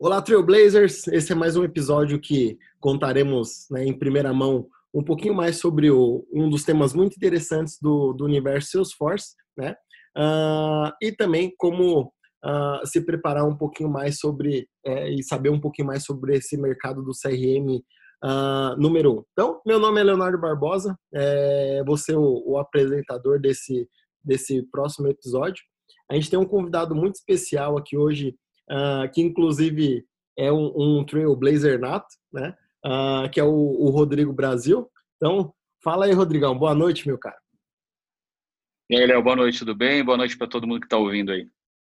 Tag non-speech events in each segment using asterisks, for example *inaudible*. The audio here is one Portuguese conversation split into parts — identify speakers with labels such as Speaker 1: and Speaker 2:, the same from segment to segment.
Speaker 1: Olá, Trailblazers! Esse é mais um episódio que contaremos né, em primeira mão um pouquinho mais sobre o, um dos temas muito interessantes do, do universo Salesforce, né? Uh, e também como uh, se preparar um pouquinho mais sobre é, e saber um pouquinho mais sobre esse mercado do CRM uh, ah, número um. Então, meu nome é Leonardo Barbosa, é, vou ser o, o apresentador desse, desse próximo episódio. A gente tem um convidado muito especial aqui hoje, que inclusive é um, um Trailblazer nato, né? uh, que é o, o, Rodrigo Brasil. Então, fala aí, Rodrigão. Boa noite, meu cara.
Speaker 2: E aí, Léo, boa noite, tudo bem? Boa noite para todo mundo que está ouvindo aí.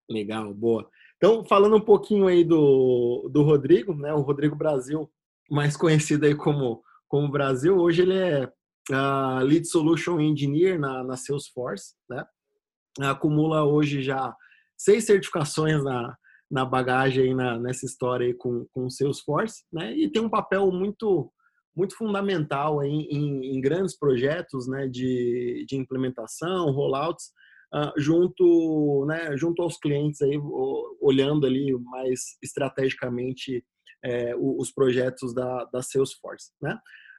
Speaker 1: Legal, boa. Então, falando um pouquinho aí do, do Rodrigo, né? O Rodrigo Brasil, mais conhecido aí como, como Brasil, hoje ele é uh, Lead Solution Engineer na, na Salesforce, né? Acumula hoje já seis certificações na, na bagagem na, nessa história aí com, com o Salesforce, né? E tem um papel muito muito fundamental em, em, em grandes projetos, né? De, de implementação, rollouts, uh, junto, né? Junto aos clientes aí, olhando ali mais estrategicamente é, os projetos da, da Salesforce, né?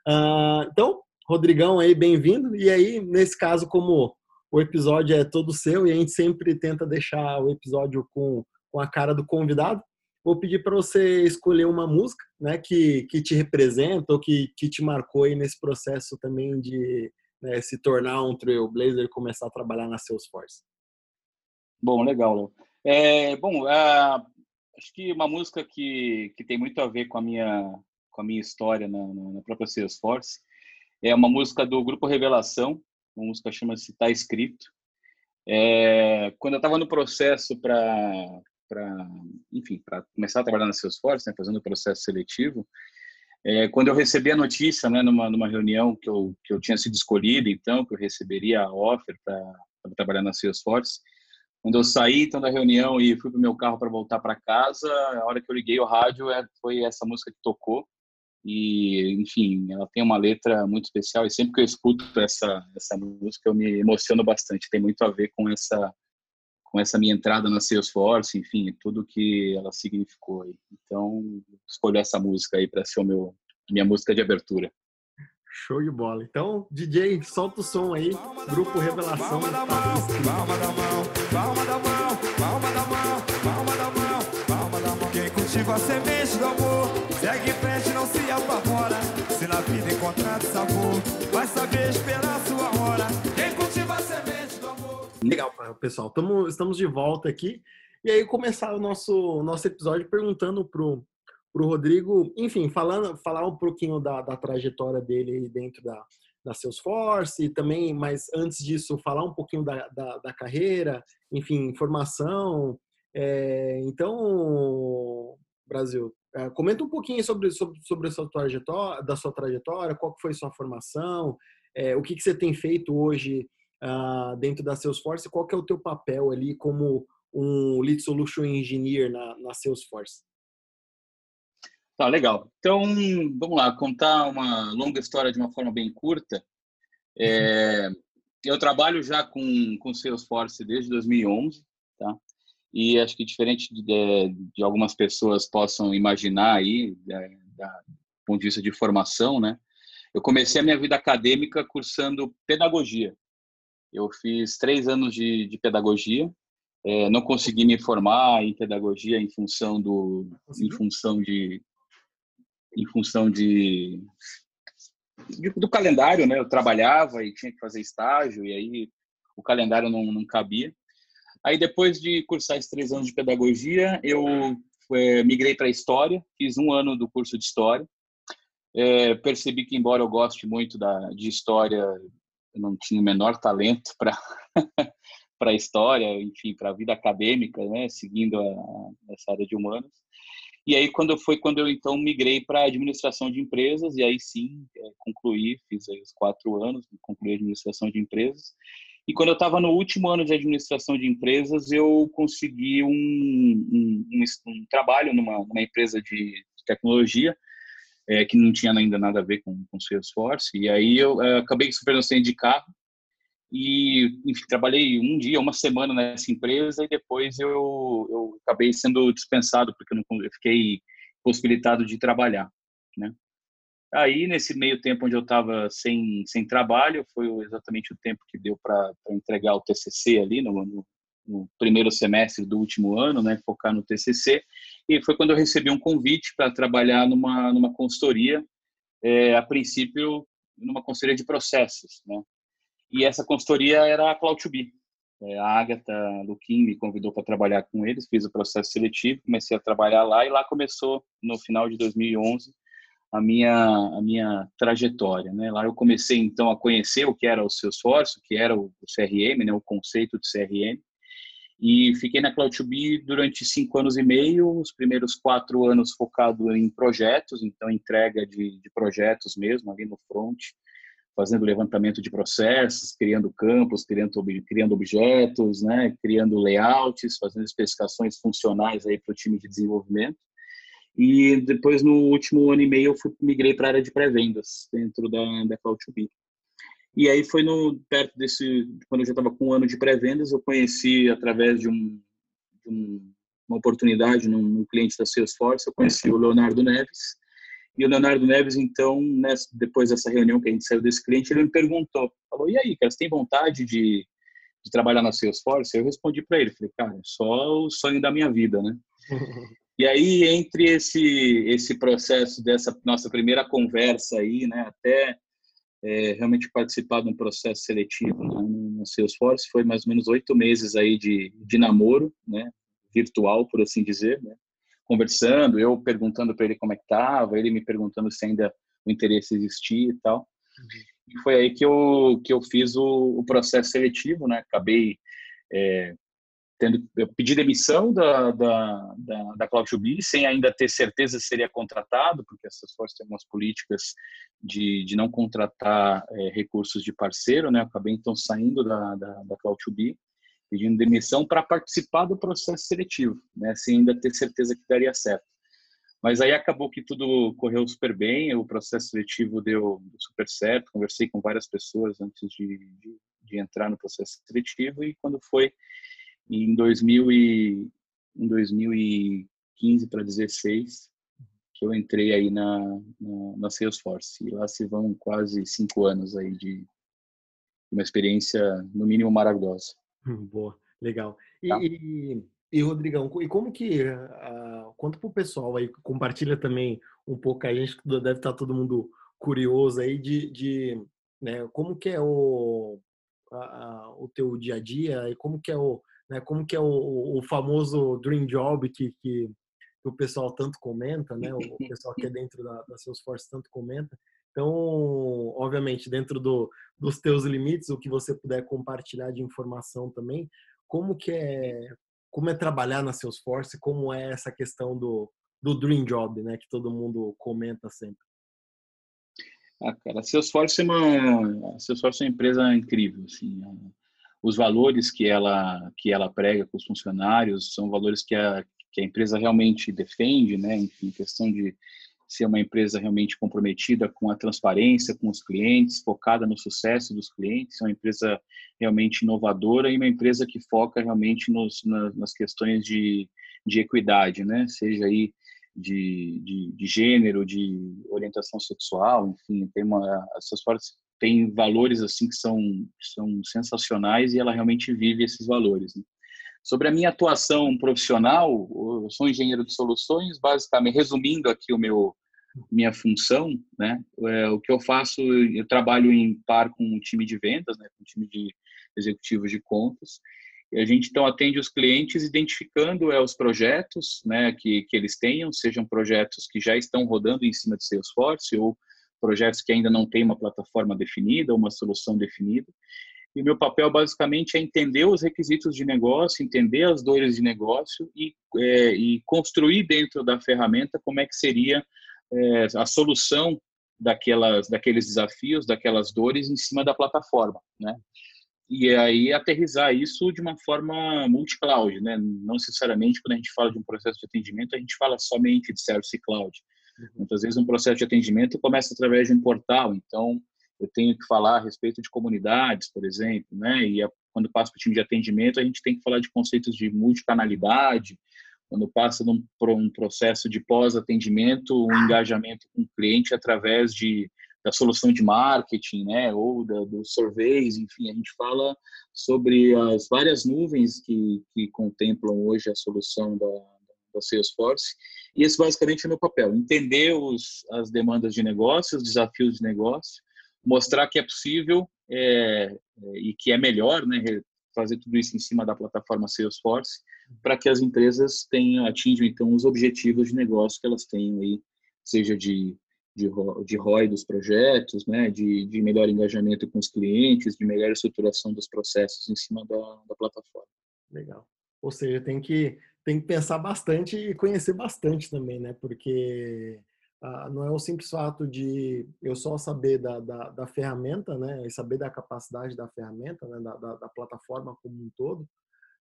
Speaker 1: Uh, então, Rodrigão aí, bem-vindo. E aí, nesse caso, como o episódio é todo seu e a gente sempre tenta deixar o episódio com com a cara do convidado, vou pedir para você escolher uma música, né, que, que te representa ou que, que te marcou aí nesse processo também de né, se tornar um trailblazer e começar a trabalhar na Salesforce.
Speaker 2: Bom, legal. É, bom, acho que uma música que, que tem muito a ver com a minha com a minha história na, na própria Salesforce é uma música do grupo Revelação, uma música chama-se Tá Escrito. É, quando eu estava no processo para para, enfim, para começar a trabalhar na Salesforce, né, fazendo o processo seletivo, é, quando eu recebi a notícia, né, numa, numa reunião que eu, que eu tinha sido escolhido, então, que eu receberia a offer para trabalhar na Salesforce, quando eu saí então da reunião e fui para o meu carro para voltar para casa, a hora que eu liguei o rádio é, foi essa música que tocou e enfim ela tem uma letra muito especial e sempre que eu escuto essa essa música eu me emociono bastante tem muito a ver com essa com essa minha entrada na Salesforce, enfim, tudo que ela significou. Então, escolhi essa música aí para ser o meu minha música de abertura.
Speaker 1: Show de bola. Então, DJ, solta o som aí. Grupo Revelação. Palma da mão, palma da mão, palma da mão, palma da mão, palma da mão, palma da mão. Quem cultiva a semente do amor, segue em frente, não se apavora. Se na vida encontrar sabor, vai saber esperar sua hora. Quem cultiva a semente Legal, pessoal. Tamo, estamos de volta aqui. E aí, começar o nosso, nosso episódio perguntando pro, pro Rodrigo, enfim, falando, falar um pouquinho da, da trajetória dele dentro da, da Salesforce e também, mas antes disso, falar um pouquinho da, da, da carreira, enfim, formação. É, então, Brasil, é, comenta um pouquinho sobre, sobre, sobre a sua trajetória, da sua trajetória, qual foi sua formação, é, o que, que você tem feito hoje uh, dentro da Salesforce, qual que é o teu papel ali como um Lead Solution Engineer na, na Salesforce?
Speaker 2: Tá, legal. Então, vamos lá, contar uma longa história de uma forma bem curta. É, *laughs* eu trabalho já com, com Salesforce desde 2011, tá? E acho que diferente de, de algumas pessoas possam imaginar aí, da, da, do ponto de vista de formação, né? Eu comecei a minha vida acadêmica cursando pedagogia. Eu fiz três anos de, de pedagogia, é, não consegui me formar em pedagogia em função do, em função de, em função de, de, do calendário, né? Eu trabalhava e tinha que fazer estágio e aí o calendário não, não cabia. Aí depois de cursar esses três anos de pedagogia, eu é, migrei para história, fiz um ano do curso de história. É, percebi que embora eu goste muito da, de história, eu não tinha o menor talento para *laughs* para a história, enfim, para a vida acadêmica, né, seguindo a, essa área de humanos. E aí quando foi quando eu então migrei para administração de empresas e aí sim é, concluí, fiz aí os quatro anos, concluí a administração de empresas. E quando eu estava no último ano de administração de empresas, eu consegui um, um, um, um trabalho numa, numa, empresa de tecnologia é, que não tinha ainda nada a ver com, com Salesforce. E aí eu é, acabei superando de carro e enfim, trabalhei um dia, uma semana nessa empresa e depois eu, eu acabei sendo dispensado porque eu, não, eu fiquei possibilitado de trabalhar, né? Aí, nesse meio tempo onde eu estava sem, sem trabalho, foi exatamente o tempo que deu para entregar o TCC ali, no, no, no, primeiro semestre do último ano, né, focar no TCC, e foi quando eu recebi um convite para trabalhar numa, numa consultoria, é, a princípio, numa consultoria de processos, né, e essa consultoria era a Cloud2B. É, a Agatha Luquim me convidou para trabalhar com eles, fiz o processo seletivo, comecei a trabalhar lá, e lá começou, no final de 2011, a minha a minha trajetória, né? Lá eu comecei então a conhecer o que era o Salesforce, o que era o CRM, né? O conceito de CRM e fiquei na Cloud2B durante cinco anos e meio, os primeiros quatro anos focado em projetos, então entrega de, de projetos mesmo ali no front, fazendo levantamento de processos, criando campos, criando, criando objetos, né, criando layouts, fazendo especificações funcionais aí para o time de desenvolvimento. E depois, no último ano e meio, eu fui, migrei para a área de pré-vendas dentro da, da Cloud2B. E aí foi no perto desse, quando eu já estava com um ano de pré-vendas, eu conheci através de, um, de um, uma oportunidade num, num, cliente da Salesforce, eu conheci o Leonardo Neves. E o Leonardo Neves, então, depois dessa reunião que a gente saiu desse cliente, ele me perguntou, falou, e aí, cara, você tem vontade de, de trabalhar na Salesforce? Eu respondi para ele, falei, cara, só o sonho da minha vida, né? *laughs* E aí, entre esse, esse processo dessa nossa primeira conversa aí, né, até é, realmente participar de um processo seletivo né, no Salesforce, foi mais ou menos oito meses aí de, de namoro, né, virtual, por assim dizer, né, conversando, eu perguntando para ele como é que estava, ele me perguntando se ainda o interesse existia e tal. Uhum. E foi aí que eu, que eu fiz o, o processo seletivo, né, acabei é, tendo eu pedi demissão da da da, da Cloud2B sem ainda ter certeza se seria contratado porque essas forças têm algumas políticas de, de não contratar é, recursos de parceiro né? Acabei então saindo da da, da Cloud2B pedindo demissão para participar do processo seletivo né? Sem ainda ter certeza que daria certo. Mas aí acabou que tudo correu super bem o processo seletivo deu super certo conversei com várias pessoas antes de, de, de entrar no processo seletivo e quando foi e em, 2000 e, em 2015 para 16, que eu entrei aí na, na, na, Salesforce. E lá se vão quase cinco anos aí de uma experiência, no mínimo, maravilhosa.
Speaker 1: Boa, legal. E, tá? e, e, Rodrigão, e como que, uh, conta para o pessoal aí, compartilha também um pouco, a gente deve estar todo mundo curioso aí de, de né, como que é o, a, o teu dia a dia e como que é o, né? Como que é o, o famoso dream job que, que, o pessoal tanto comenta, né? O pessoal que é *laughs* dentro da, da Salesforce tanto comenta. Então, obviamente, dentro do, dos teus limites, o que você puder compartilhar de informação também, como que é, como é trabalhar na Salesforce, como é essa questão do, do dream job, né? Que todo mundo comenta sempre.
Speaker 2: Ah, cara, a Salesforce é uma, a Salesforce é uma empresa incrível, assim, os valores que ela que ela prega com os funcionários são valores que a, que a empresa realmente defende, né? Enfim, questão de ser uma empresa realmente comprometida com a transparência com os clientes, focada no sucesso dos clientes, é uma empresa realmente inovadora e uma empresa que foca realmente nos, na, nas questões de, de equidade, né? Seja aí de, de, de, gênero, de orientação sexual, enfim, tem uma, essas fortes tem valores assim que são, são sensacionais e ela realmente vive esses valores. Né? Sobre a minha atuação profissional, eu sou engenheiro de soluções, basicamente, resumindo aqui o meu minha função, né? É, o que eu faço, eu trabalho em par com um time de vendas, né? Com um time de executivos de contas. E a gente então atende os clientes identificando é, os projetos, né? Que que eles tenham, sejam projetos que já estão rodando em cima de Salesforce ou projetos que ainda não têm uma plataforma definida, uma solução definida. E o meu papel basicamente é entender os requisitos de negócio, entender as dores de negócio e, é, e construir dentro da ferramenta como é que seria é, a solução daquelas, daqueles desafios, daquelas dores em cima da plataforma, né? E aí aterrizar isso de uma forma multi-cloud, né? Não necessariamente quando a gente fala de um processo de atendimento, a gente fala somente de Service Cloud. Uhum. Muitas vezes um processo de atendimento começa através de um portal, então eu tenho que falar a respeito de comunidades, por exemplo, né? E a, quando passa para o time de atendimento, a gente tem que falar de conceitos de multicanalidade. Quando passa num, por um processo de pós-atendimento, um engajamento com o cliente através de da solução de marketing, né, ou da, dos surveys, enfim, a gente fala sobre as várias nuvens que, que contemplam hoje a solução da, da Salesforce. E esse basicamente é o meu papel: entender os, as demandas de negócio, os desafios de negócio, mostrar que é possível é, é, e que é melhor né, fazer tudo isso em cima da plataforma Salesforce para que as empresas tenham, atinjam então os objetivos de negócio que elas têm aí, seja de, de, ROI dos projetos, né, de, de melhor engajamento com os clientes, de melhor estruturação dos processos em cima da, da plataforma.
Speaker 1: Legal. Ou seja, tem que, tem que pensar bastante e conhecer bastante também, né? Porque ah, não é o simples fato de eu só saber da, da, da, ferramenta, né, e saber da capacidade da ferramenta, né, da, da, da plataforma como um todo,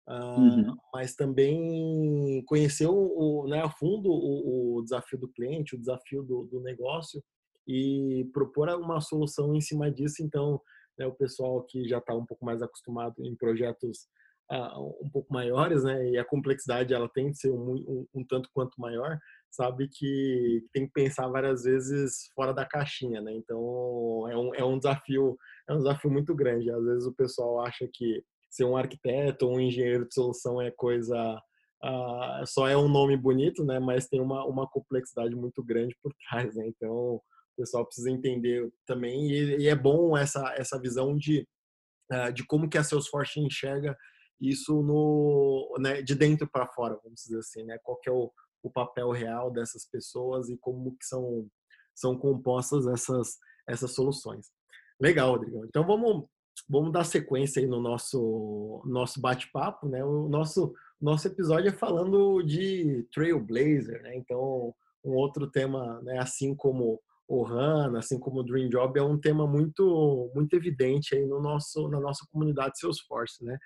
Speaker 1: ah, uhum. mas também conhecer o, o, né, a fundo o, o, desafio do cliente, o desafio do, do, negócio e propor uma solução em cima disso. Então, né, o pessoal que já está um pouco mais acostumado em projetos um pouco maiores, né, e a complexidade ela tem de ser um, um, um tanto quanto maior, sabe que tem que pensar várias vezes fora da caixinha, né? Então é um, é um desafio é um desafio muito grande. Às vezes o pessoal acha que ser um arquiteto ou um engenheiro de solução é coisa uh, só é um nome bonito, né? Mas tem uma, uma complexidade muito grande por *laughs* trás, né? Então o pessoal precisa entender também e, e é bom essa essa visão de uh, de como que a Salesforce enxerga isso no né, de dentro para fora, vamos dizer assim, né? Qual é o o papel real dessas pessoas e como que são, são compostas essas, essas soluções. Legal, Rodrigo. Então vamos, vamos dar sequência aí no nosso, nosso bate-papo, né? O nosso, nosso episódio é falando de Trailblazer, né? Então, um outro tema, né? Assim como o HANA, assim como o Dream Job, é um tema muito, muito evidente aí no nosso, na nossa comunidade Salesforce, né?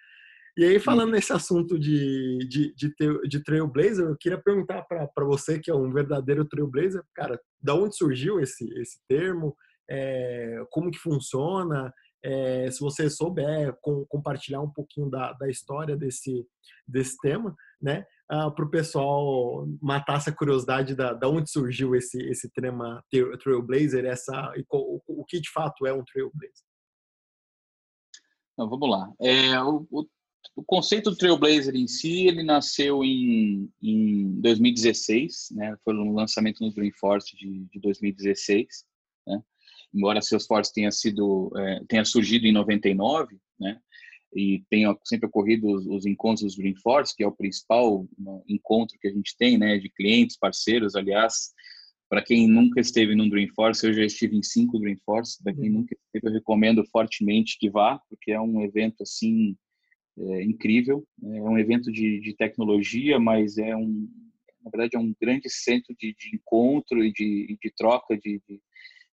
Speaker 1: E aí, falando nesse assunto de, de, de, de Trailblazer, eu queria perguntar para você, que é um verdadeiro Trailblazer, cara, da onde surgiu esse, esse termo? É, como que funciona? É, se você souber com, compartilhar um pouquinho da, da história desse, desse tema, né? Ah, para o pessoal matar essa curiosidade da, da onde surgiu esse, esse tema Trailblazer, essa, o, o que de fato é um Trailblazer.
Speaker 2: Então, vamos lá. É, o, o o conceito do Trailblazer em si, ele nasceu em, em 2016, né? Foi um lançamento no Dreamforce de, de 2016, né? Embora Salesforce tenha sido, é, tenha surgido em 99, né? E tenha sempre ocorrido os, os encontros do Dreamforce, que é o principal né, encontro que a gente tem, né? De clientes, parceiros, aliás, para quem nunca esteve num Dreamforce, eu já estive em cinco Dreamforce. Para quem uhum. nunca esteve, eu recomendo fortemente que vá, porque é um evento assim é, incrível. Né? É um evento de, de, tecnologia, mas é um, na verdade, é um grande centro de, de encontro e de, de troca de,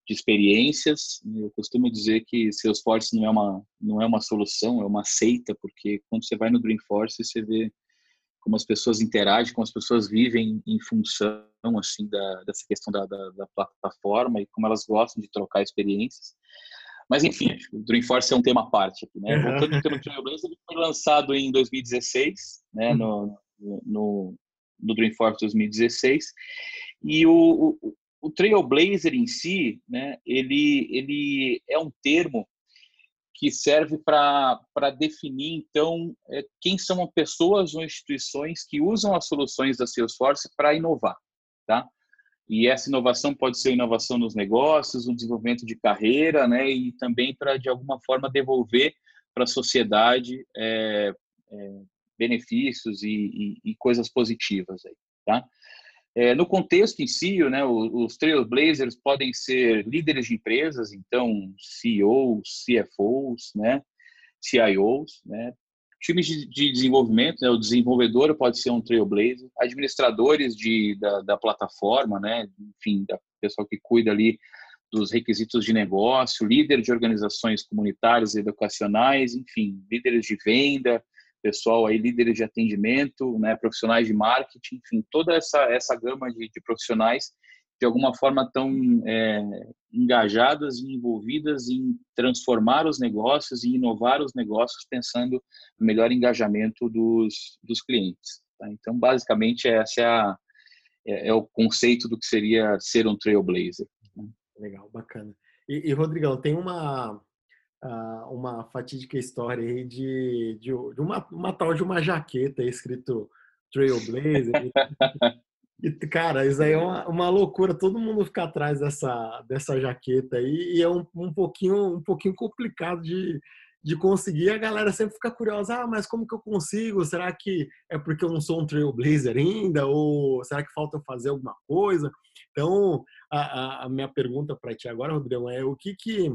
Speaker 2: experiências. Eu costumo dizer que Salesforce não é uma não é uma solução, é uma seita, porque quando você vai no Dreamforce você vê como as pessoas interagem, como as pessoas vivem em função assim da, dessa questão da, da, da plataforma e como elas gostam de trocar experiências. Mas, enfim, o Dreamforce é um tema à parte aqui, né? Uhum. Voltando ao tema Trailblazer, ele foi lançado em 2016, né? Uhum. No, no, no Dreamforce 2016. E o, o, o Trailblazer em si, né? Ele, ele é um termo que serve para definir, então, é, quem são as pessoas ou instituições que usam as soluções da Salesforce para inovar, tá? E essa inovação pode ser inovação nos negócios, no desenvolvimento de carreira, né? E também para, de alguma forma, devolver para a sociedade é, é, benefícios e, e, e, coisas positivas aí, tá? É, no contexto em si, né, os, os Trailblazers podem ser líderes de empresas, então CEOs, CFOs, né? CIOs, né? Times de, de desenvolvimento, né? o desenvolvedor pode ser um Trailblazer, administradores de, da, da plataforma, né? enfim, da pessoa que cuida ali dos requisitos de negócio, líder de organizações comunitárias e educacionais, enfim, líderes de venda, pessoal aí, líderes de atendimento, né, profissionais de marketing, enfim, toda essa, essa gama de, de profissionais de alguma forma tão é, engajadas e envolvidas em transformar os negócios e inovar os negócios pensando no melhor engajamento dos, dos clientes. Tá? Então, basicamente, essa é, a, é, é, o conceito do que seria ser um trailblazer.
Speaker 1: Né? Legal, bacana. E, e Rodrigão, tem uma, uma fatídica história aí de, de, de uma, uma tal de uma jaqueta escrito *laughs* Trailblazer. E, cara, isso aí é uma, uma, loucura, todo mundo fica atrás dessa, dessa jaqueta aí, e é um, um, pouquinho, um pouquinho complicado de, de conseguir. A galera sempre fica curiosa, ah, mas como que eu consigo? Será que é porque eu não sou um trailblazer ainda? Ou será que falta fazer alguma coisa? Então, a, a minha pergunta para ti agora, Rodrigo, é o que que,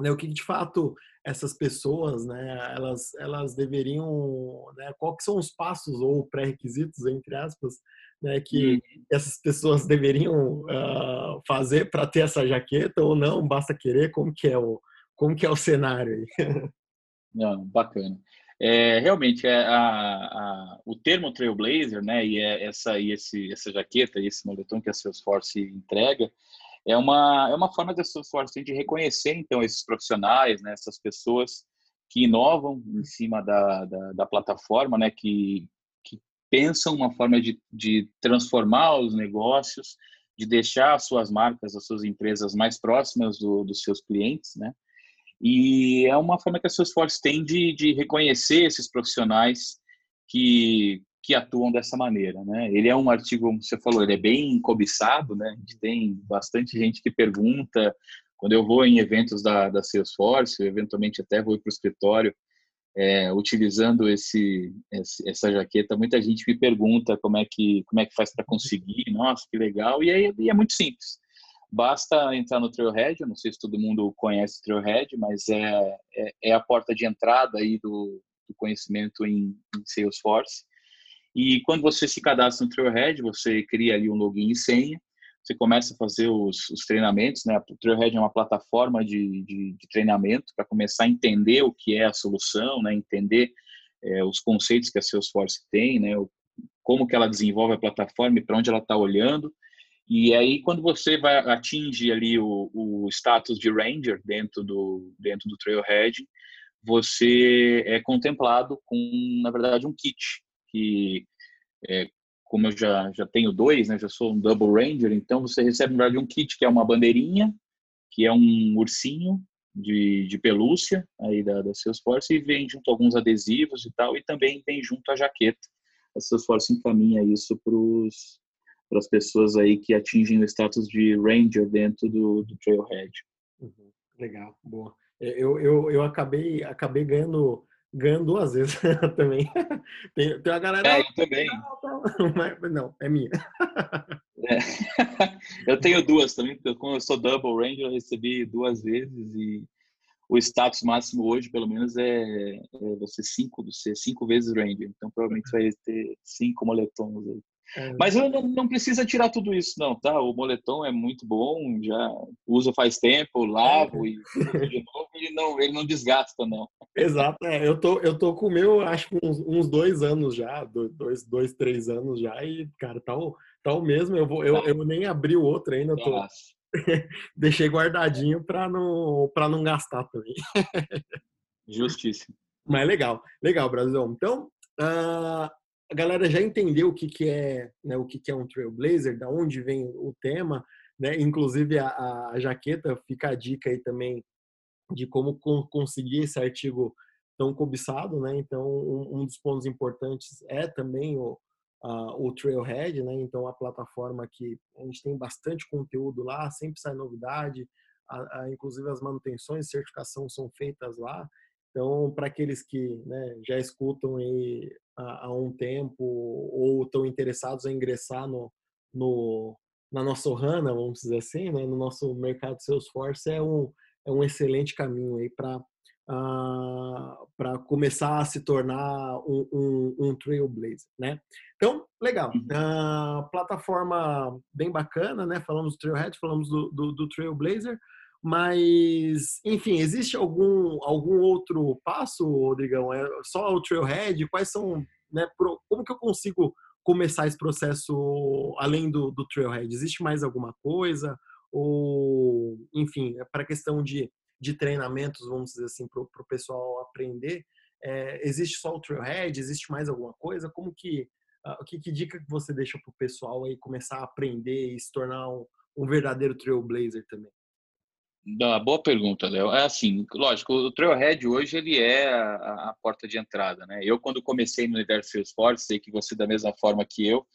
Speaker 1: né, o que, que de fato essas pessoas, né, elas, elas deveriam, né, quais são os passos ou pré-requisitos, entre aspas, né, que uhum. essas pessoas *laughs* deveriam uh, fazer para ter essa jaqueta ou não, basta querer, como que é o, como que é o cenário aí? *laughs*
Speaker 2: Não, bacana. É, realmente, é a, a, o termo Trailblazer, né, e é essa, e esse, essa jaqueta, e esse moletom que a Salesforce entrega, é uma, é uma forma da Salesforce de reconhecer, então, esses profissionais, né, essas pessoas que inovam em cima da, da, da plataforma, né, que, pensam uma forma de, de transformar os negócios, de deixar as suas marcas, as suas empresas mais próximas do, dos seus clientes, né? E é uma forma que a Salesforce tem de, de reconhecer esses profissionais que, que atuam dessa maneira, né? Ele é um artigo, como você falou, ele é bem cobiçado, né? A gente tem bastante gente que pergunta, quando eu vou em eventos da, da Salesforce, eventualmente até vou para o escritório, é, utilizando esse, esse, essa jaqueta, muita gente me pergunta como é que como é que faz para conseguir. Nossa, que legal! E, aí, é muito simples. Basta entrar no Trailhead. Eu não sei se todo mundo conhece o Trailhead, mas é, é, é a porta de entrada aí do, do conhecimento em, em Salesforce. E quando você se cadastra no Trailhead, você cria ali um login e senha você começa a fazer os, os treinamentos, né? O Trailhead é uma plataforma de, de, de treinamento para começar a entender o que é a solução, né? Entender é, os conceitos que a Salesforce tem, né? O, como que ela desenvolve a plataforma e para onde ela está olhando. E aí, quando você vai atinge ali o, o status de Ranger dentro do, dentro do Trailhead, você é contemplado com, na verdade, um kit que é, como eu já, já tenho dois, né, já sou um Double Ranger, então você recebe, na verdade, um kit que é uma bandeirinha, que é um ursinho de, de pelúcia aí da, da Salesforce e vem junto alguns adesivos e tal, e também vem junto a jaqueta. A Salesforce encaminha isso para as pessoas aí que atingem o status de Ranger dentro do, do Trailhead.
Speaker 1: Uhum. Legal, boa. É, eu, eu, eu acabei, acabei ganhando ganho duas vezes *laughs* também. Tem, tem a galera.
Speaker 2: É, eu também.
Speaker 1: Não, não, *laughs* é minha.
Speaker 2: É. *laughs* Eu tenho duas também, porque como eu sou Double Ranger, eu recebi duas vezes e o status máximo hoje, pelo menos, é, é você cinco, ser cinco vezes Ranger. Então, provavelmente vai ter cinco moletons aí. É. Mas eu não, não, precisa tirar tudo isso, não, tá? O moletom é muito bom, já uso faz tempo, lavo é. e de novo, ele não, ele não desgasta, não.
Speaker 1: Exato, é. eu, tô, eu tô com o meu, acho que uns, uns, dois anos já, dois, dois, três anos já, e, cara, tá o, tá o mesmo. Eu, vou, eu, tá. eu nem abri o outro ainda, tô, *laughs* deixei guardadinho para não, pra não gastar também.
Speaker 2: Justíssimo.
Speaker 1: Mas legal, legal, Brasil. Então, uh, a galera já entendeu o que, que é né, o que, que é um Trailblazer, da onde vem o tema, né? Inclusive a, a jaqueta fica a dica aí também de como conseguir esse artigo tão cobiçado, né? Então um, um dos pontos importantes é também o, o Trailhead, né? Então a plataforma que a gente tem bastante conteúdo lá, sempre sai novidade, a, a, inclusive as manutenções, certificação são feitas lá. Então, para aqueles que né, já escutam aí há, há, um tempo ou estão interessados em ingressar no, no, na nossa HANA, vamos dizer assim, né, no nosso mercado Salesforce, é um, é um excelente caminho aí para uh, para começar a se tornar um, um, um, trailblazer, né? Então, legal. Uh, plataforma bem bacana, né? Falamos do Trailhead, falamos do, do, do Trailblazer, mas, enfim, existe algum, algum outro passo, Rodrigão? É só o Trailhead? Quais são, né? Pro, como que eu consigo começar esse processo além do, do Trailhead? Existe mais alguma coisa? Ou, enfim, é para a questão de de treinamentos, vamos dizer assim, para o pessoal aprender? É, existe só o Trailhead? Existe mais alguma coisa? Como que, uh, que, que dica que você deixa para o pessoal aí começar a aprender e se tornar um, um verdadeiro Trailblazer também?
Speaker 2: Da, boa pergunta, Léo. É assim, lógico, o Trailhead hoje ele é a, a, porta de entrada, né? Eu quando comecei no universo Salesforce, sei que você da mesma forma que eu,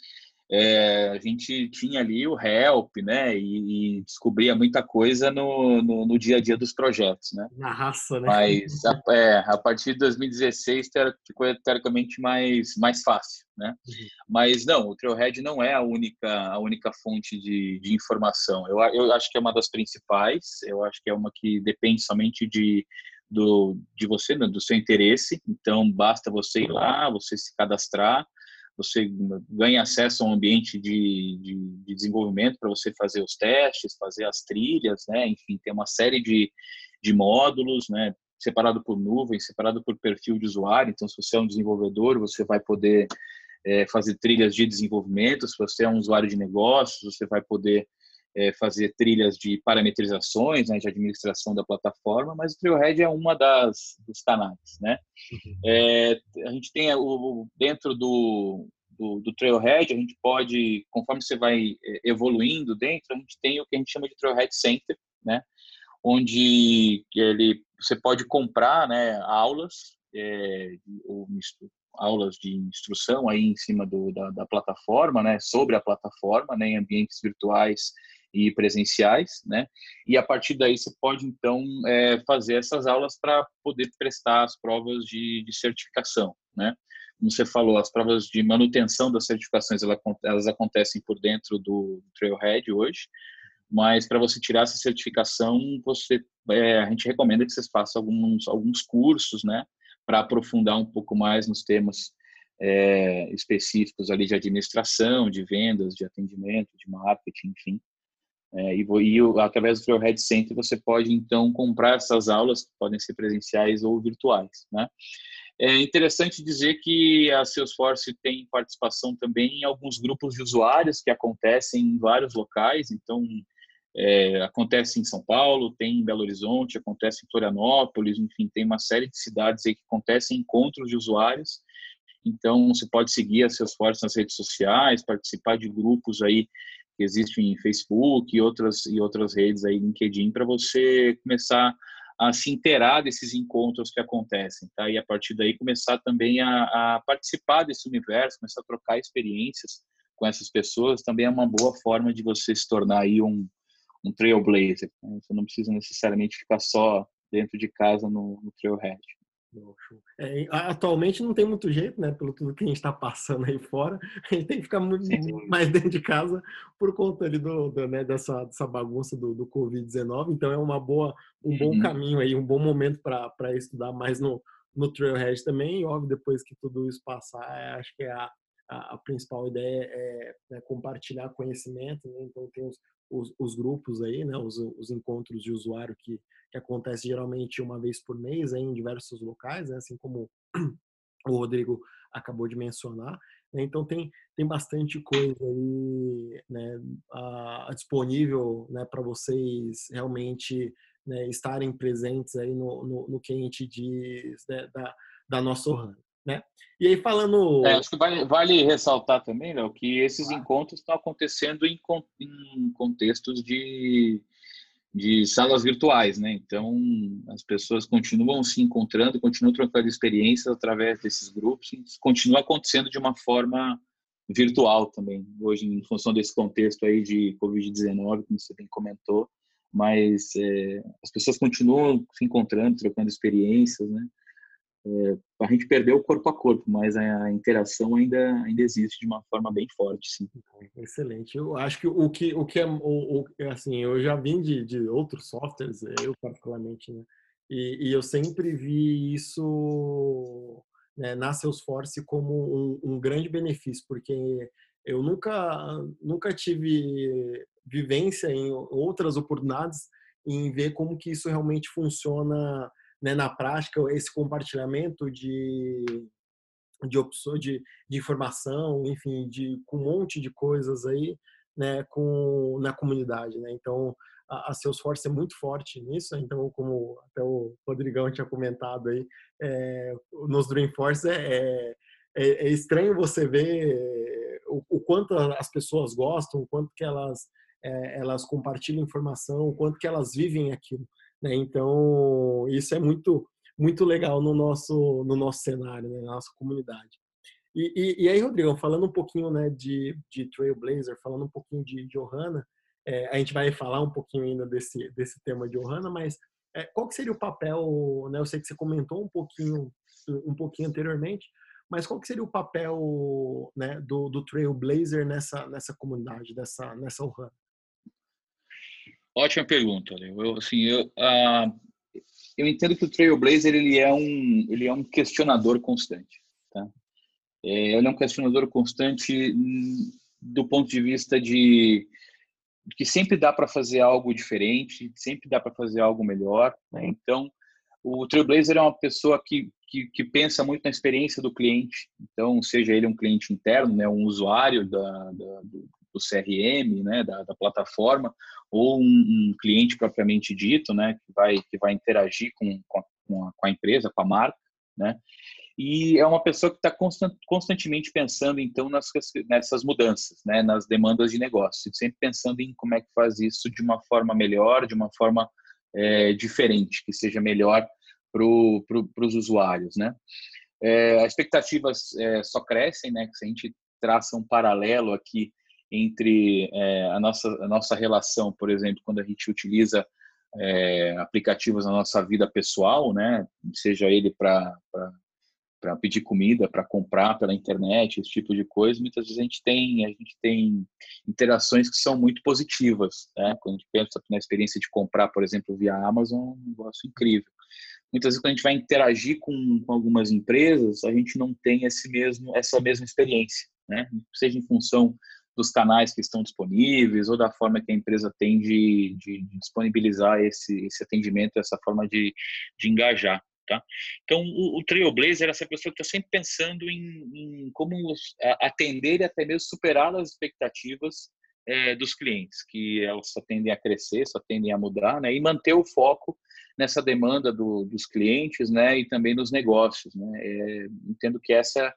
Speaker 2: é, a gente tinha ali o help, né? E, e descobria muita coisa no, no, no, dia a dia dos projetos, né?
Speaker 1: Na raça, né?
Speaker 2: Mas a, é, a partir de 2016 ficou teoricamente mais, mais fácil, né? Uhum. Mas não, o Trailhead não é a única, a única fonte de, de informação. Eu, eu acho que é uma das principais, eu acho que é uma que depende somente de, do, de você, né, do seu interesse. Então, basta você ir lá, você se cadastrar, você ganha acesso a um ambiente de, de, de desenvolvimento para você fazer os testes, fazer as trilhas, né? Enfim, tem uma série de, de módulos, né? Separado por nuvem, separado por perfil de usuário. Então, se você é um desenvolvedor, você vai poder é, fazer trilhas de desenvolvimento. Se você é um usuário de negócios, você vai poder é, fazer trilhas de parametrizações, né, de administração da plataforma, mas o Trailhead é uma das dos canais, né? Uhum. É, a gente tem o dentro do, do, do, Trailhead, a gente pode, conforme você vai é, evoluindo dentro, a gente tem o que a gente chama de Trailhead Center, né? Onde ele você pode comprar, né, aulas é, ou aulas de instrução aí em cima do, da, da, plataforma, né, sobre a plataforma, né, em ambientes virtuais e presenciais, né? E a partir daí você pode então é, fazer essas aulas para poder prestar as provas de, de, certificação, né? Como você falou, as provas de manutenção das certificações elas, elas acontecem por dentro do Trailhead hoje, mas para você tirar essa certificação, você é, a gente recomenda que vocês façam alguns alguns cursos, né? Para aprofundar um pouco mais nos temas é, específicos ali de administração, de vendas, de atendimento, de marketing, enfim. É, e, e através do Trailhead Center você pode então comprar essas aulas que podem ser presenciais ou virtuais, né? É interessante dizer que a Salesforce tem participação também em alguns grupos de usuários que acontecem em vários locais. Então, é, acontece em São Paulo, tem em Belo Horizonte, acontece em Florianópolis, enfim, tem uma série de cidades aí que acontecem encontros de usuários. Então, você pode seguir a Salesforce nas redes sociais, participar de grupos aí que existe em Facebook e outras, e outras redes aí, LinkedIn, para você começar a se inteirar desses encontros que acontecem, tá? E a partir daí começar também a, a participar desse universo, começar a trocar experiências com essas pessoas, também é uma boa forma de você se tornar aí um, um trailblazer. Né? Você não precisa necessariamente ficar só dentro de casa no, no trailhead.
Speaker 1: É, atualmente não tem muito jeito, né? Pelo tudo que a gente está passando aí fora, a gente tem que ficar muito *laughs* mais dentro de casa por conta ali do, do né, dessa, dessa bagunça do, do Covid-19. Então é uma boa, um bom uhum. caminho aí, um bom momento para estudar mais no, no Trailhead também. E óbvio, depois que tudo isso passar, acho que é a, a, a principal ideia é, é compartilhar conhecimento. Né? Então tem os, os, os, grupos aí, né? Os, os encontros de usuário que que acontece geralmente uma vez por mês em diversos locais, né? assim como o Rodrigo acabou de mencionar. Né? Então tem, tem bastante coisa aí né, a, disponível né, para vocês realmente né, estarem presentes aí no, no, no que a gente diz né, da, da nossa Ohana. Né? E aí falando...
Speaker 2: É, acho que vale, vale ressaltar também, Léo, que esses ah. encontros estão acontecendo em, em contextos de de salas virtuais, né? Então, as pessoas continuam se encontrando, continuam trocando experiências através desses grupos, e continua acontecendo de uma forma virtual também, hoje em função desse contexto aí de Covid-19, como você bem comentou, mas é, as pessoas continuam se encontrando, trocando experiências, né? É, a gente perdeu o corpo a corpo, mas a interação ainda, ainda existe de uma forma bem forte, sim.
Speaker 1: Excelente. Eu acho que o que, o que é, o, o assim, eu já vim de, de outros softwares, eu particularmente, né? E, e eu sempre vi isso né, na Salesforce como um, um grande benefício, porque eu nunca, nunca tive vivência em outras oportunidades em ver como que isso realmente funciona né, na prática, esse compartilhamento de, de opções, de, de informação, enfim, de, com um monte de coisas aí, né, com, na comunidade, né? Então, a, a Salesforce é muito forte nisso, então, como até o Rodrigão tinha comentado aí, é, nos Dreamforce é, é, é, estranho você ver o, o, quanto as pessoas gostam, o quanto que elas, é, elas compartilham informação, o quanto que elas vivem aquilo, né? Então, isso é muito muito legal no nosso no nosso cenário, né? na nossa comunidade. E, e, e, aí, Rodrigo, falando um pouquinho né, de, de Trailblazer, falando um pouquinho de Johanna, é, a gente vai falar um pouquinho ainda desse, desse tema de Johanna, mas é, qual que seria o papel, né, eu sei que você comentou um pouquinho, um pouquinho anteriormente, mas qual que seria o papel né, do, do Trailblazer nessa, nessa comunidade, dessa, nessa Ohana?
Speaker 2: Ótima pergunta, Eu, assim, eu, uh, eu entendo que o Trailblazer ele é um, ele é um questionador constante. Tá? É, ele é um questionador constante do ponto de vista de que sempre dá para fazer algo diferente, sempre dá para fazer algo melhor. Né? Então, o Trailblazer é uma pessoa que, que, que, pensa muito na experiência do cliente. Então, seja ele um cliente interno, né, um usuário da, da do, do, CRM, né, da, da plataforma, ou um, um, cliente propriamente dito, né, que vai que vai interagir com, com, a, com a empresa, com a marca, né? E é uma pessoa que está constant, constantemente pensando, então, nas, nessas mudanças, né, nas demandas de negócio, sempre pensando em como é que faz isso de uma forma melhor, de uma forma é, diferente, que seja melhor para pro, os usuários, né? É, as expectativas é, só crescem, né? Se a gente traça um paralelo aqui entre é, a, nossa, a nossa relação, por exemplo, quando a gente utiliza é, aplicativos na nossa vida pessoal, né? Seja ele para para pedir comida, para comprar pela internet, esse tipo de coisa, muitas vezes a gente tem a gente tem interações que são muito positivas, né? Quando a gente pensa na experiência de comprar, por exemplo, via Amazon, é um negócio incrível. Muitas vezes quando a gente vai interagir com, com algumas empresas, a gente não tem esse mesmo essa mesma experiência, né? Seja em função dos canais que estão disponíveis ou da forma que a empresa tem de, de, disponibilizar esse, esse atendimento, essa forma de, de engajar. Tá? Então, o, o Trailblazer é essa pessoa que está sempre pensando em, em, como atender e até mesmo superar as expectativas é, dos clientes, que elas só tendem a crescer, só tendem a mudar, né? e manter o foco nessa demanda do, dos clientes né? e também nos negócios. Né? É, entendo que essa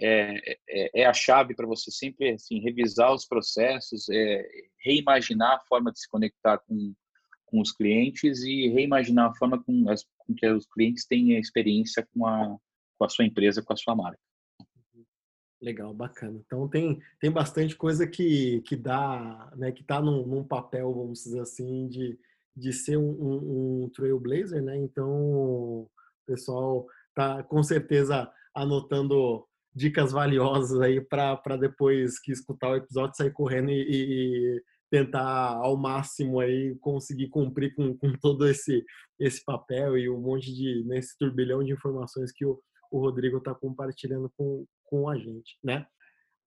Speaker 2: é, é, é a chave para você sempre assim, revisar os processos, é, reimaginar a forma de se conectar com, com os clientes e reimaginar a forma com, as, com que os clientes têm experiência com a, com a sua empresa, com a sua marca.
Speaker 1: Legal, bacana. Então tem, tem bastante coisa que, que dá, né, que está num, num, papel, vamos dizer assim, de, de ser um, um, um trailblazer, né? Então o pessoal tá com certeza anotando dicas valiosas aí para depois que escutar o episódio sair correndo e, e, tentar ao máximo aí conseguir cumprir com, com todo esse esse papel e um monte de nesse turbilhão de informações que o, o Rodrigo está compartilhando com, com a gente, né?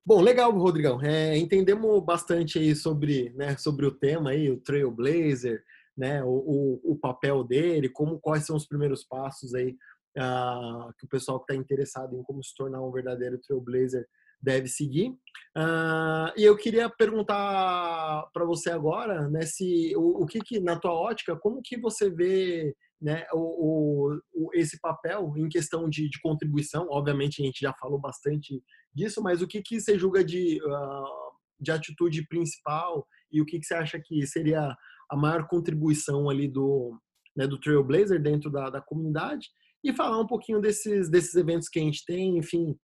Speaker 1: Bom, legal, Rodrigão. É, entendemos bastante aí sobre, né, sobre o tema aí, o Trailblazer, né, o, o, o papel dele, como quais são os primeiros passos aí uh, que o pessoal que está interessado em como se tornar um verdadeiro trailblazer deve seguir. Uh, e eu queria perguntar para você agora, né, se o, o, que, que na tua ótica, como que você vê né, o, o, esse papel em questão de, de, contribuição? Obviamente a gente já falou bastante disso, mas o que que você julga de uh, de atitude principal e o que que você acha que seria a maior contribuição ali do né, do Trailblazer dentro da, da comunidade e falar um pouquinho desses, desses eventos que a gente tem, enfim,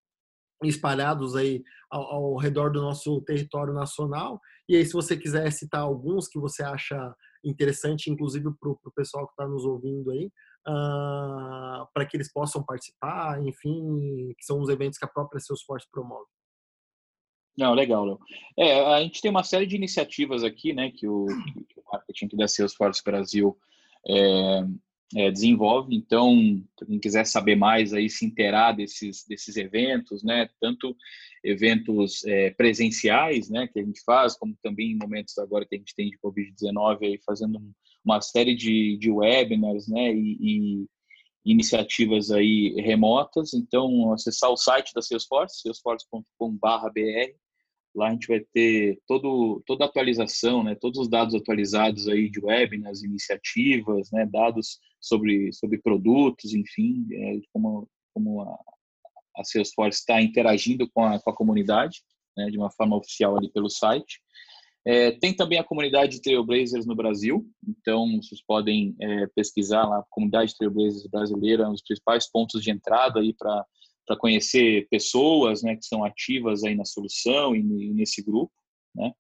Speaker 1: espalhados aí ao, ao, redor do nosso território nacional. E aí, se você quiser citar alguns que você acha interessante, inclusive para o pessoal que está nos ouvindo aí, uh, para que eles possam participar, enfim, que são os eventos que a própria Salesforce promove.
Speaker 2: Não, legal, Léo. É, a gente tem uma série de iniciativas aqui, né, que o, que o marketing da Salesforce Brasil é, é, desenvolve. Então, quem quiser saber mais aí, se inteirar desses, desses eventos, né? Tanto eventos é, presenciais, né? Que a gente faz, como também em momentos agora que a gente tem de Covid-19 aí fazendo uma série de, de webinars, né? E, e, iniciativas aí remotas. Então, acessar o site da Salesforce, salesforce.com/br Lá a gente vai ter todo, toda a atualização, né, todos os dados atualizados aí de webinars, iniciativas, né, dados sobre, sobre produtos, enfim, é, como, como a, a Salesforce está interagindo com a, com a comunidade, né, de uma forma oficial ali pelo site. É, tem também a comunidade Trailblazers no Brasil, então vocês podem é, pesquisar lá, a comunidade Trailblazers brasileira, dos principais pontos de entrada aí para para conhecer pessoas né, que são ativas aí na solução e nesse grupo. Né?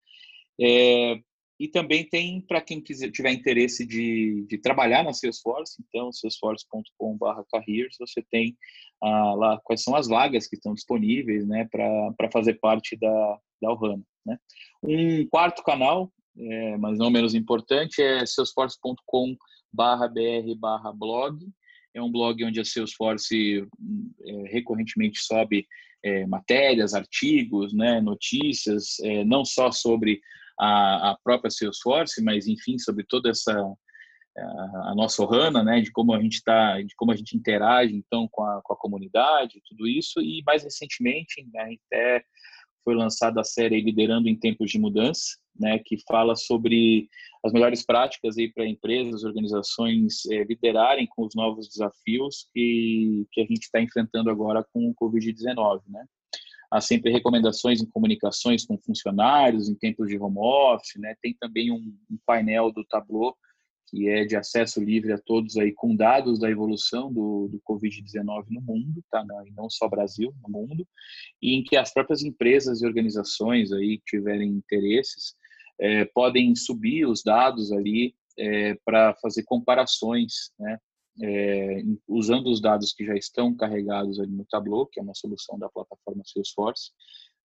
Speaker 2: É, e também tem para quem quiser, tiver interesse de, de trabalhar na Salesforce, então salesforce.com/careers você tem ah, lá quais são as vagas que estão disponíveis, né, para fazer parte da da Ohana, né? Um quarto canal, é, mas não menos importante, é salesforce.com/br/blog, é um blog onde a Salesforce é, recorrentemente sobe é, matérias, artigos, né, notícias, é, não só sobre a, a, própria Salesforce, mas enfim sobre toda essa a, a nossa Ohana, né, de como a gente está, de como a gente interage então com a, com a comunidade, tudo isso e mais recentemente, né, até foi lançada a série Liderando em Tempos de Mudança, né, que fala sobre as melhores práticas aí para empresas, organizações é, liderarem com os novos desafios que, que a gente está enfrentando agora com o Covid-19, né? Há sempre recomendações em comunicações com funcionários em tempos de home office, né? Tem também um, um painel do Tableau que é de acesso livre a todos aí com dados da evolução do, do Covid-19 no mundo, tá? E não só Brasil, no mundo, e em que as próprias empresas e organizações aí que tiverem interesses é, podem subir os dados ali é, para fazer comparações, né? É, usando os dados que já estão carregados ali no Tableau, que é uma solução da plataforma Salesforce,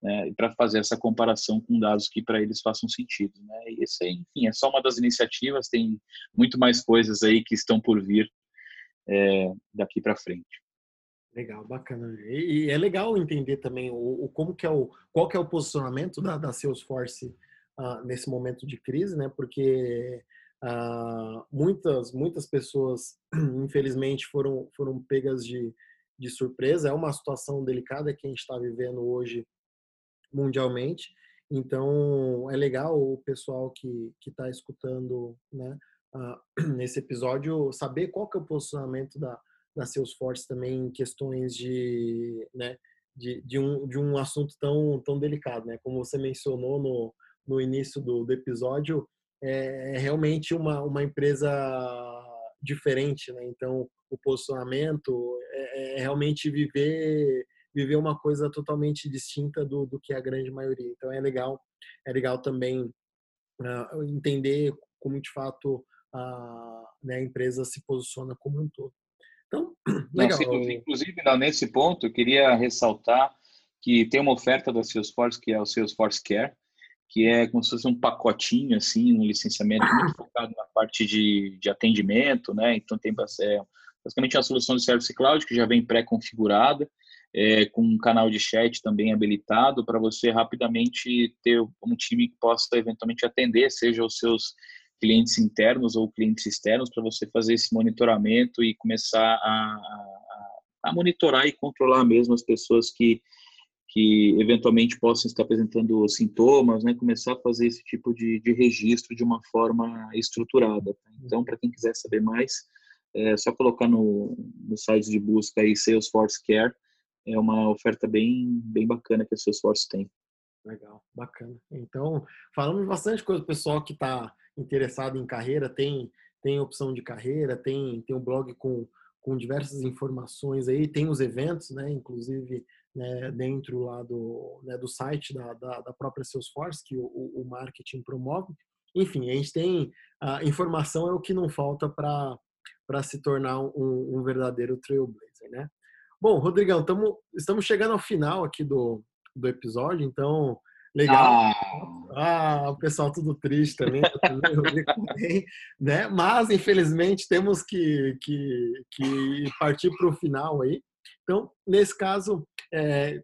Speaker 2: né, para fazer essa comparação com dados que para eles façam sentido. Né? E esse, enfim, é só uma das iniciativas, tem muito mais coisas aí que estão por vir é, daqui para frente.
Speaker 1: Legal, bacana. E, e, é legal entender também o, o, como que é o qual que é o posicionamento da, da Salesforce uh, nesse momento de crise, né? Porque uh, muitas muitas pessoas, *clears throat* infelizmente, foram foram pegas de, de surpresa. É uma situação delicada que a gente está vivendo hoje mundialmente. Então é legal o pessoal que que está escutando, né? *clears throat* Uh, nesse episódio saber qual que é o posicionamento da da Salesforce também em questões de, né, de, de, um, de um assunto tão, tão delicado, né? Como você mencionou no, no início do, do episódio, é, é realmente uma, uma empresa diferente, né? Então, o posicionamento é, é, realmente viver viver uma coisa totalmente distinta do, do que é a grande maioria. Então, é legal é legal também uh, entender como de fato a, né, a empresa se posiciona como um todo. Então, *clears throat* legal.
Speaker 2: Não, inclusive, nesse ponto, eu queria ressaltar que tem uma oferta da Salesforce que é o Salesforce Care, que é como se fosse um pacotinho, assim, um licenciamento muito *coughs* focado na parte de, de atendimento, né? Então tem é, basicamente uma solução de Service Cloud que já vem pré-configurada, é, com um canal de chat também habilitado para você rapidamente ter um time que possa eventualmente atender, seja os seus clientes internos ou clientes externos, para você fazer esse monitoramento e começar a, a, a monitorar e controlar mesmo as pessoas que que eventualmente possam estar apresentando sintomas, né, começar a fazer esse tipo de, de registro de uma forma estruturada. Tá? Então, para quem quiser saber mais, é só colocar no, no site de busca aí Salesforce Care, é uma oferta bem, bem bacana que a Salesforce tem.
Speaker 1: Legal, bacana. Então, falamos bastante coisa, pessoal que está interessado em carreira, tem, tem opção de carreira, tem, tem um blog com, com diversas informações aí, tem os eventos, né, inclusive né, dentro lá do, né, do site da, da, da, própria Salesforce, que o, o, marketing promove. Enfim, a gente tem a informação é o que não falta para se tornar um, um, verdadeiro trailblazer, né? Bom, Rodrigão, tamo, estamos chegando ao final aqui do, do episódio, então Legal. Ah, o pessoal tudo triste também, também né? Mas infelizmente temos que, que, que partir para o final aí. Então, nesse caso, é,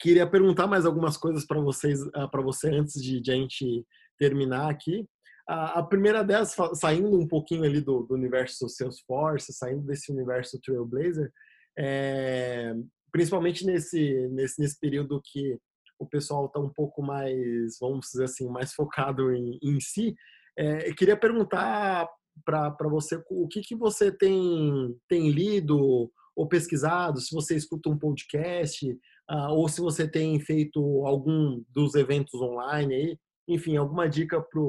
Speaker 1: queria perguntar mais algumas coisas para vocês, ah, para você antes de, de, a gente terminar aqui. A, a, primeira delas, saindo um pouquinho ali do, do universo Salesforce, saindo desse universo Trailblazer, é, principalmente nesse, nesse, nesse período que o pessoal está um pouco mais, vamos dizer assim, mais focado em, em si, é, queria perguntar para você o que, que você tem, tem lido ou pesquisado, se você escuta um podcast, uh, ou se você tem feito algum dos eventos online aí, enfim, alguma dica para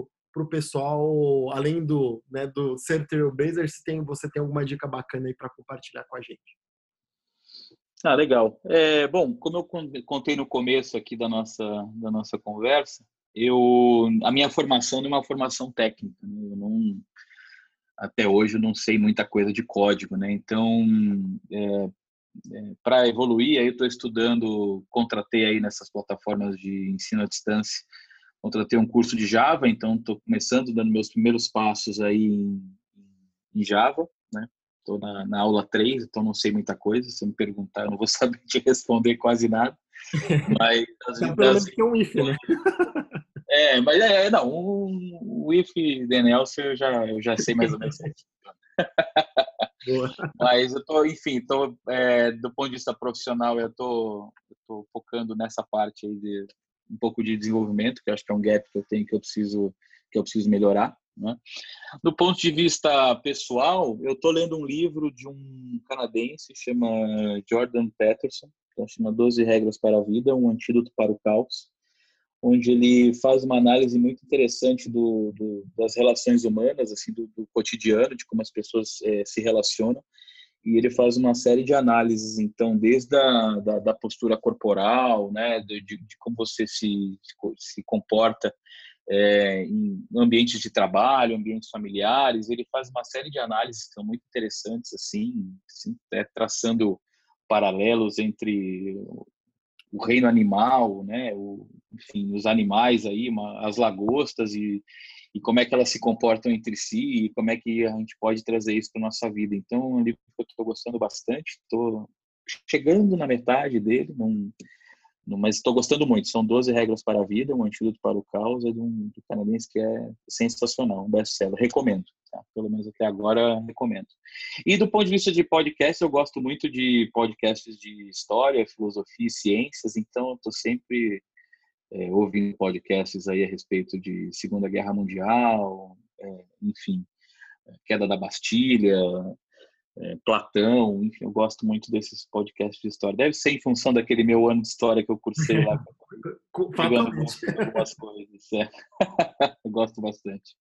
Speaker 1: o pessoal, além do, né, do ser Trailblazer, se tem, você tem alguma dica bacana aí para compartilhar com a gente.
Speaker 2: Ah, legal. É, bom, como eu contei no começo aqui da nossa, da nossa conversa, eu, a minha formação não é uma formação técnica. Né? Eu não, até hoje eu não sei muita coisa de código, né? Então, é, é, para evoluir, aí eu estou estudando, contratei aí nessas plataformas de ensino à distância, contratei um curso de Java, então estou começando, dando meus primeiros passos aí em, em Java, né? Estou na, na, aula 3, então não sei muita coisa. Se me perguntar, eu não vou *laughs* saber te responder quase nada. *laughs* Mas
Speaker 1: as, é, das, é um if, né? *laughs*
Speaker 2: É, mas é, não, o, o if de Nelson eu já, eu já sei mais ou menos. *laughs* mas eu tô, enfim, tô, é, do ponto de vista profissional, eu tô, eu tô focando nessa parte aí de um pouco de desenvolvimento, que acho que é um gap que eu tenho que eu preciso que eu preciso melhorar. Né? Do ponto de vista pessoal, eu estou lendo um livro de um canadense, chama Jordan Peterson, que chama 12 Regras para a Vida, um antídoto para o caos, onde ele faz uma análise muito interessante do, do das relações humanas, assim, do, do, cotidiano, de como as pessoas é, se relacionam, e ele faz uma série de análises, então, desde a da, da postura corporal, né, de, de, como você se, se comporta é, em ambientes de trabalho, ambientes familiares. Ele faz uma série de análises que são muito interessantes, assim, assim é, traçando paralelos entre o reino animal, né, o, enfim, os animais aí, uma, as lagostas e, e como é que elas se comportam entre si e como é que a gente pode trazer isso para nossa vida. Então, é um livro que eu estou gostando bastante, estou chegando na metade dele, não mas estou gostando muito. São 12 regras para a vida, um antídoto para o caos, é de um, de canadense que é sensacional, um best-seller. Recomendo, tá? pelo menos até agora recomendo. E do ponto de vista de podcast, eu gosto muito de podcasts de história, filosofia e ciências, então estou sempre é, ouvindo podcasts aí a respeito de Segunda Guerra Mundial, é, enfim, queda da Bastilha, é, Platão, enfim, eu gosto muito desses podcasts de história. Deve ser em função daquele meu ano de história que eu cursei lá. *laughs*
Speaker 1: Fatalmente.
Speaker 2: Algumas coisas. É. *laughs* eu gosto bastante.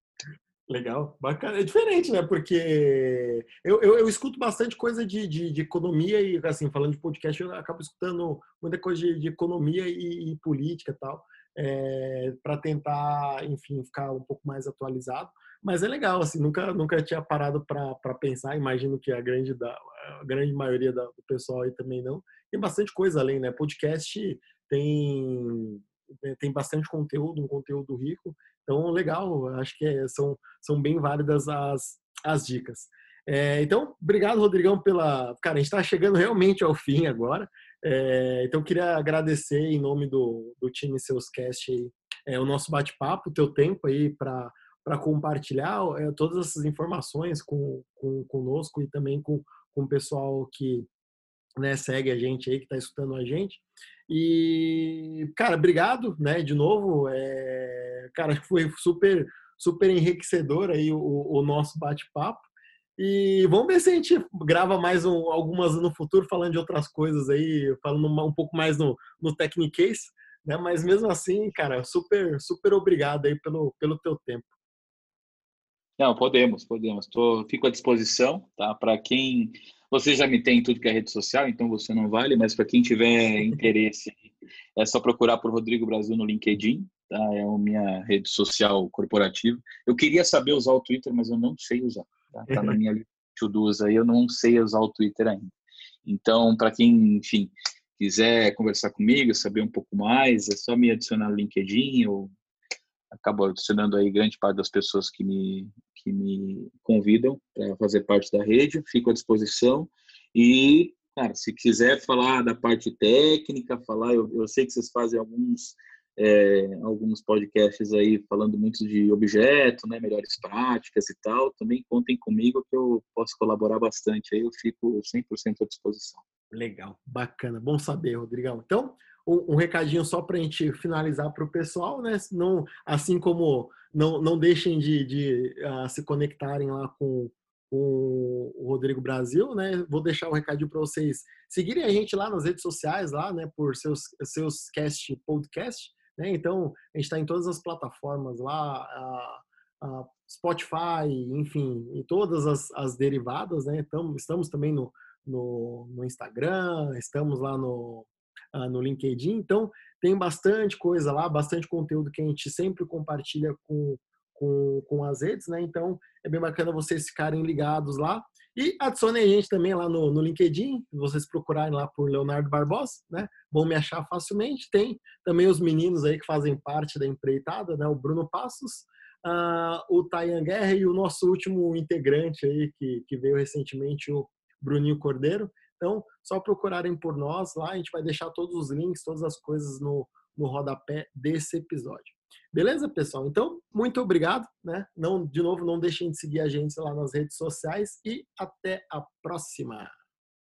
Speaker 1: Legal, bacana. É diferente, né? Porque eu, eu, eu escuto bastante coisa de, de, de, economia e, assim, falando de podcast, eu acabo escutando muita coisa de, de economia e, e política e tal, é, para tentar, enfim, ficar um pouco mais atualizado. Mas é legal, assim, nunca, nunca tinha parado para pensar. Imagino que a grande, da, a grande maioria da, do pessoal aí também não. Tem bastante coisa além, né? Podcast tem, tem bastante conteúdo, um conteúdo rico. Então, legal, acho que é, são, são bem válidas as, as dicas. É, então, obrigado, Rodrigão, pela. Cara, a gente está chegando realmente ao fim agora. É, então, queria agradecer em nome do, do time Seuscast aí, é, o nosso bate-papo, o teu tempo aí para para compartilhar é, todas essas informações com, com conosco e também com, com o pessoal que né, segue a gente aí, que está escutando a gente. E, cara, obrigado, né, de novo. É, cara, *laughs* foi super, super enriquecedor aí o, o nosso bate-papo. E vamos ver se a gente grava mais um, algumas no futuro, falando de outras coisas aí, falando um pouco mais no, no Technicase, né? Mas mesmo assim, cara, super, super obrigado aí pelo, pelo teu tempo.
Speaker 2: Não, podemos, podemos. Tô, fico à disposição, tá? Para quem você já me tem em tudo que é rede social, então você não vale, mas para quem tiver *laughs* interesse, é só procurar por Rodrigo Brasil no LinkedIn, tá? É a minha rede social corporativa. Eu queria saber usar o Twitter, mas eu não sei usar. Tá, tá na minha to-dos aí, eu não sei usar o Twitter ainda. Então, para quem, enfim, quiser conversar comigo, saber um pouco mais, é só me adicionar no LinkedIn. Eu acabo adicionando aí grande parte das pessoas que me, que me convidam para fazer parte da rede. Fico à disposição. E, cara, se quiser falar da parte técnica, falar, eu, eu sei que vocês fazem alguns é, alguns podcasts aí falando muito de objeto, né, melhores práticas e tal, também contem comigo que eu posso colaborar bastante, aí eu fico 100% à disposição.
Speaker 1: Legal, bacana, bom saber, Rodrigão. Então, um, um recadinho só para a gente finalizar para o pessoal, né? Não, assim como não, não deixem de, de uh, se conectarem lá com, com o Rodrigo Brasil, né? Vou deixar o um recadinho para vocês seguirem a gente lá nas redes sociais, lá, né? Por seus, seus cast podcast. Né? Então, a gente está em todas as plataformas lá, a, a Spotify, enfim, e todas as, as derivadas. Né? Então, estamos também no, no, no Instagram, estamos lá no, uh, no LinkedIn. Então, tem bastante coisa lá, bastante conteúdo que a gente sempre compartilha com, com, com as redes. Né? Então, é bem bacana vocês ficarem ligados lá. E adicione a gente também lá no, no LinkedIn, vocês procurarem lá por Leonardo Barbosa, né? Vão me achar facilmente. Tem também os meninos aí que fazem parte da empreitada, né? O Bruno Passos, uh, o Tayan Guerra e o nosso último integrante aí que, que veio recentemente, o Bruninho Cordeiro. Então, só procurarem por nós lá, a gente vai deixar todos os links, todas as coisas no, no rodapé desse episódio. Beleza, pessoal? Então, muito obrigado, né? Não, de novo, não deixem de seguir a gente lá nas redes sociais e até a próxima.